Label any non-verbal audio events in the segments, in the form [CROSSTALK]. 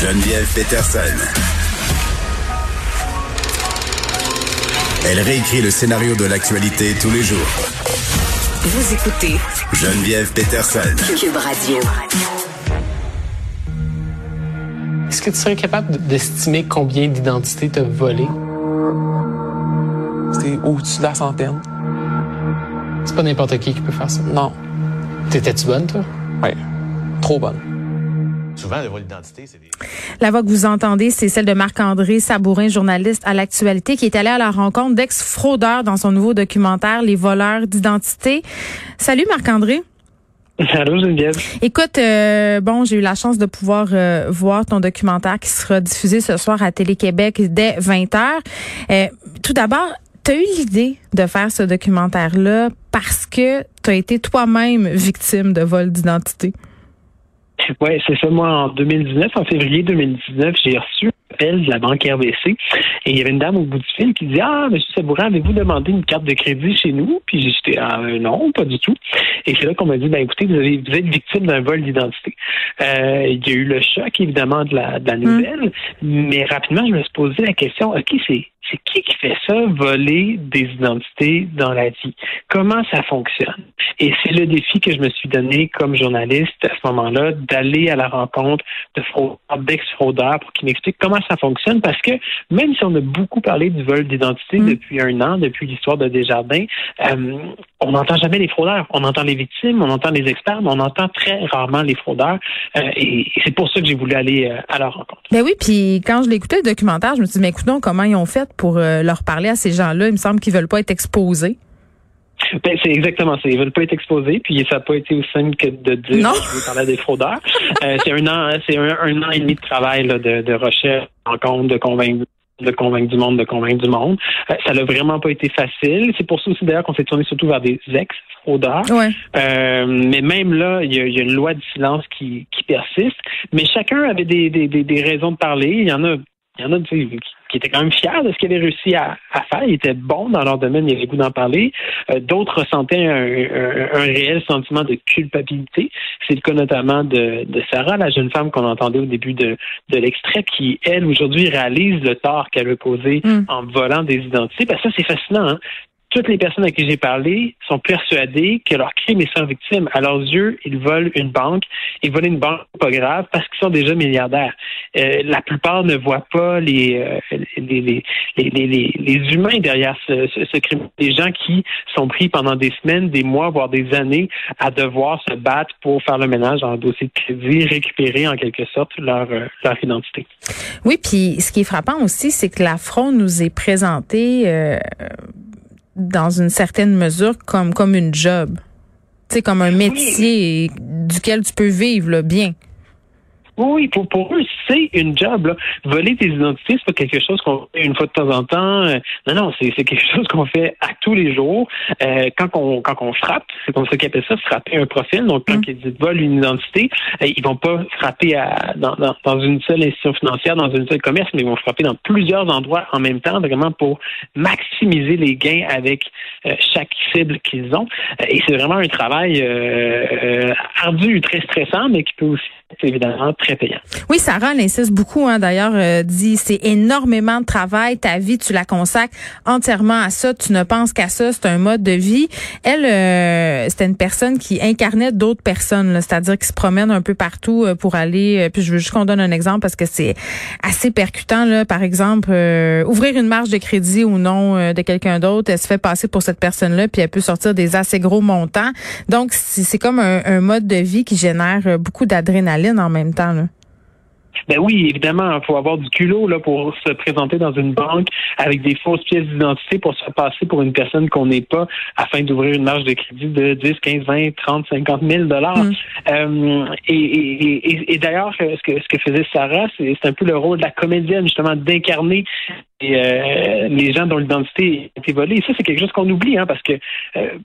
Geneviève Peterson. Elle réécrit le scénario de l'actualité tous les jours. Vous écoutez Geneviève Peterson. Cube Radio. Est-ce que tu serais capable d'estimer combien d'identités t'as volé? C'est au-dessus de la centaine. C'est pas n'importe qui qui peut faire ça. Non. T'étais-tu bonne, toi? Oui. Trop bonne. Souvent, le vol d'identité, c'est des... La voix que vous entendez, c'est celle de Marc-André Sabourin, journaliste à l'actualité, qui est allé à la rencontre d'ex-fraudeurs dans son nouveau documentaire Les voleurs d'identité. Salut Marc-André. Allô Geneviève. Écoute, euh, bon, j'ai eu la chance de pouvoir euh, voir ton documentaire qui sera diffusé ce soir à Télé-Québec dès 20h. Euh, tout d'abord, tu as eu l'idée de faire ce documentaire-là parce que tu as été toi-même victime de vol d'identité? Oui, c'est ça. Moi, en 2019, en février 2019, j'ai reçu un appel de la banque RBC et il y avait une dame au bout du fil qui dit Ah, monsieur Sabourin, avez-vous demandé une carte de crédit chez nous? Puis j'étais Ah, non, pas du tout. Et c'est là qu'on m'a dit Ben écoutez, vous, avez, vous êtes victime d'un vol d'identité. Euh, il y a eu le choc, évidemment, de la, de la nouvelle, mais rapidement, je me suis posé la question OK, c'est c'est qui qui fait ça, voler des identités dans la vie? Comment ça fonctionne? Et c'est le défi que je me suis donné comme journaliste à ce moment-là, d'aller à la rencontre de fraudeurs, d'ex-fraudeurs pour qu'ils m'expliquent comment ça fonctionne. Parce que même si on a beaucoup parlé du vol d'identité Mm. depuis un an, depuis l'histoire de Desjardins, euh, on n'entend jamais les fraudeurs. On entend les victimes, on entend les experts, mais on entend très rarement les fraudeurs. Euh, et, et c'est pour ça que j'ai voulu aller euh, à leur rencontre. Ben oui, puis quand je l'écoutais le documentaire, je me suis dit, mais écoutons comment ils ont fait pour euh, leur parler à ces gens-là. Il me semble qu'ils veulent pas être exposés. Ben, c'est exactement ça. Ils veulent pas être exposés, puis ça n'a pas été aussi simple que de dire Non. je veux parler à des fraudeurs. Euh, c'est un an, c'est un, un an et demi de travail là, de, de recherche, de rencontre, de convaincre de convaincre du monde, de convaincre du monde. Euh, ça n'a vraiment pas été facile. C'est pour ça aussi d'ailleurs qu'on s'est tourné surtout vers des ex-fraudeurs. Ouais. Euh, mais même là, il y, a, il y a une loi de silence qui, qui persiste. Mais chacun avait des, des, des, des raisons de parler. Il y en a, il y en a qui- qui étaient quand même fiers de ce qu'ils avaient réussi à, à faire. Ils étaient bons dans leur domaine, ils avaient le goût d'en parler. Euh, D'autres ressentaient un, un- un réel sentiment de culpabilité. C'est le cas notamment de, de Sarah, la jeune femme qu'on entendait au début de, de l'extrait, qui, elle, aujourd'hui, réalise le tort qu'elle a causé Mm. en volant des identités. Que ça, c'est fascinant. Hein? Toutes les personnes à qui j'ai parlé sont persuadées que leur crime est sans victime. À leurs yeux, ils volent une banque. Ils volent une banque pas grave parce qu'ils sont déjà milliardaires. Euh, la plupart ne voient pas les, euh, les, les, les, les, humains derrière ce, ce, ce crime. Les gens qui sont pris pendant des semaines, des mois, voire des années à devoir se battre pour faire le ménage dans un dossier de crédit, récupérer en quelque sorte leur, euh, leur identité. Oui, puis ce qui est frappant aussi, c'est que la fraude nous est présentée euh, dans une certaine mesure comme comme une job. Tu sais, comme un métier duquel tu peux vivre là, bien. Oui, pour, pour eux, c'est une job. Là. Voler tes identités, c'est pas quelque chose qu'on fait une fois de temps en temps. Euh, non, non, c'est quelque [LAUGHS] chose qu'on fait à tous les jours. Euh, quand on quand on frappe, c'est comme ça qu'ils appellent ça, frapper un profil. Donc, quand Mm. ils disent volent une identité, euh, ils vont pas frapper à, dans, dans, dans une seule institution financière, dans une seule commerce, mais ils vont frapper dans plusieurs endroits en même temps, vraiment pour maximiser les gains avec euh, chaque cible qu'ils ont. Et c'est vraiment un travail euh, euh, ardu, très stressant, mais qui peut aussi être évidemment très payant. Oui, Sarah, insiste beaucoup, hein, d'ailleurs, euh, dit c'est énormément de travail, ta vie, tu la consacres entièrement à ça, tu ne penses qu'à ça, c'est un mode de vie. Elle, euh, c'était une personne qui incarnait d'autres personnes, c'est-à-dire qui se promène un peu partout euh, pour aller, euh, puis je veux juste qu'on donne un exemple parce que c'est assez percutant, là, par exemple, euh, ouvrir une marge de crédit ou non euh, de quelqu'un d'autre, elle se fait passer pour cette personne-là, puis elle peut sortir des assez gros montants. Donc, c'est c'est comme un, un mode de vie qui génère beaucoup d'adrénaline en même temps. Là. Ben oui, évidemment, il faut avoir du culot là pour se présenter dans une banque avec des fausses pièces d'identité pour se passer pour une personne qu'on n'est pas afin d'ouvrir une marge de crédit de 10, 15, 20, 30, 50 000 dollars. Mm. Euh, et et, et, et d'ailleurs, ce que, ce que faisait Sarah, c'est c'est un peu le rôle de la comédienne, justement, d'incarner euh, les gens dont l'identité a été volée. Et ça, c'est quelque chose qu'on oublie, hein, parce que euh,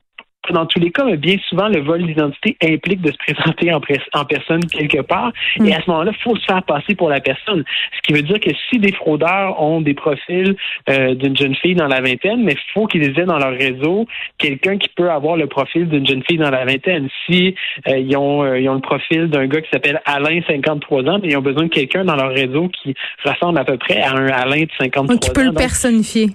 dans tous les cas, mais bien souvent, le vol d'identité implique de se présenter en, personne quelque part. Mm. Et à ce moment-là, il faut se faire passer pour la personne. Ce qui veut dire que si des fraudeurs ont des profils euh, d'une jeune fille dans la vingtaine, mais il faut qu'ils aient dans leur réseau quelqu'un qui peut avoir le profil d'une jeune fille dans la vingtaine. Si euh, ils, ont, euh, ils ont le profil d'un gars qui s'appelle Alain, 53 ans, mais ils ont besoin de quelqu'un dans leur réseau qui ressemble à peu près à un Alain de 53 Qui ans. peut le Donc, personnifier.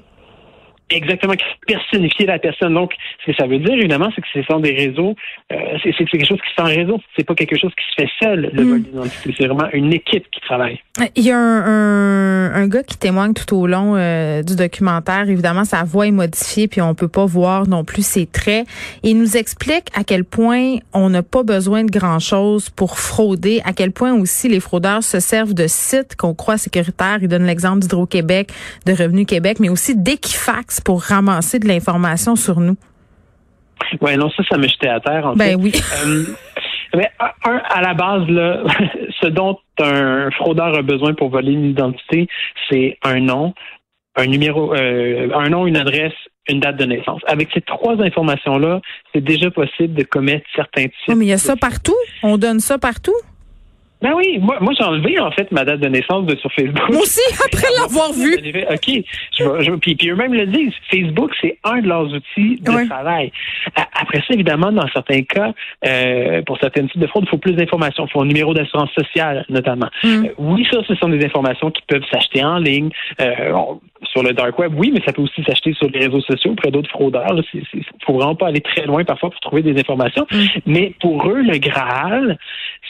Exactement, qui personnifier la personne. Donc, ce que ça veut dire, évidemment, c'est que ce sont des réseaux, euh, c'est c'est quelque chose qui se fait en réseau. C'est pas quelque chose qui se fait seul, le Mm. vol d'identité. C'est vraiment une équipe qui travaille. Il y a un, un, un gars qui témoigne tout au long euh, du documentaire. Évidemment, sa voix est modifiée, puis on peut pas voir non plus ses traits. Il nous explique à quel point on n'a pas besoin de grand-chose pour frauder, à quel point aussi les fraudeurs se servent de sites qu'on croit sécuritaires. Il donne l'exemple d'Hydro-Québec, de Revenu Québec, mais aussi d'Equifax pour ramasser de l'information sur nous. Ouais, non, ça, ça me jetait à terre. En Ben fait. oui. Euh, mais un, à la base, là, [LAUGHS] ce dont un fraudeur a besoin pour voler une identité, c'est un nom, un numéro, euh, un nom, une adresse, une date de naissance. Avec ces trois informations-là, c'est déjà possible de commettre certains types. Oh, mais il y a ça partout. On donne ça partout. Ben oui, moi, moi j'ai enlevé en fait ma date de naissance de sur Facebook. Moi aussi, [LAUGHS] après l'avoir vu. OK. Je vais, je, puis, puis eux-mêmes le disent. Facebook, c'est un de leurs outils de Ouais. travail. Après ça, évidemment, dans certains cas, euh, pour certains types de fraude, il faut plus d'informations. Il faut un numéro d'assurance sociale, notamment. Mm. Euh, oui, ça, ce sont des informations qui peuvent s'acheter en ligne. Euh, sur le dark web, oui, mais ça peut aussi s'acheter sur les réseaux sociaux auprès d'autres fraudeurs. Il faut vraiment pas aller très loin parfois pour trouver des informations. Mm. Mais pour eux, le Graal,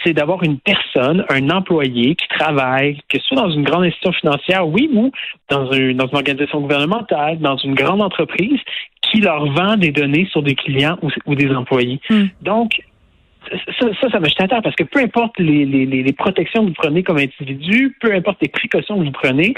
c'est d'avoir une personne, un employé qui travaille, que ce soit dans une grande institution financière, oui, ou dans, un- dans une organisation gouvernementale, dans une grande entreprise, qui leur vend des données sur des clients ou, ou des employés. Mm. Donc, ça, ça, ça me jette à terre parce que peu importe les, les, les, protections que vous prenez comme individu, peu importe les précautions que vous prenez,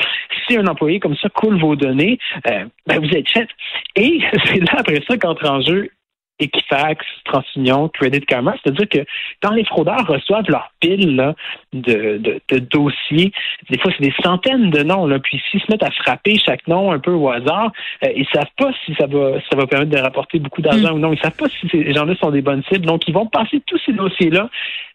si un employé comme ça coule vos données, euh, ben vous êtes fait. Et [LAUGHS] c'est là après ça qu'entre en jeu Equifax, TransUnion, Credit Karma, c'est-à-dire que quand les fraudeurs reçoivent leur pile là, de, de, de dossiers, des fois c'est des centaines de noms, là, puis s'ils se mettent à frapper chaque nom un peu au hasard, euh, ils savent pas si ça va ça va permettre de rapporter beaucoup d'argent ou non. Ils savent pas si ces gens-là sont des bonnes cibles. Donc ils vont passer tous ces dossiers-là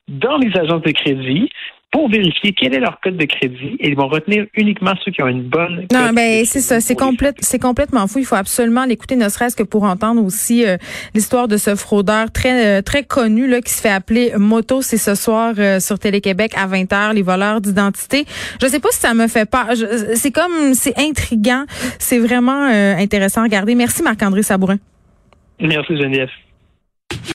dans les agences de crédit pour vérifier quel est leur code de crédit et ils vont retenir uniquement ceux qui ont une bonne. Non, ben c'est ça, c'est complète, c'est complètement fou. Il faut absolument l'écouter, ne serait-ce que pour entendre aussi euh, l'histoire de ce fraudeur très euh, très connu là qui se fait appeler Moto. C'est ce soir euh, sur Télé-Québec à 20h, les voleurs d'identité. Je sais pas si ça me fait. Je- C'est comme c'est intriguant, c'est vraiment euh, intéressant à regarder. Merci Marc-André Sabourin. Merci Geneviève.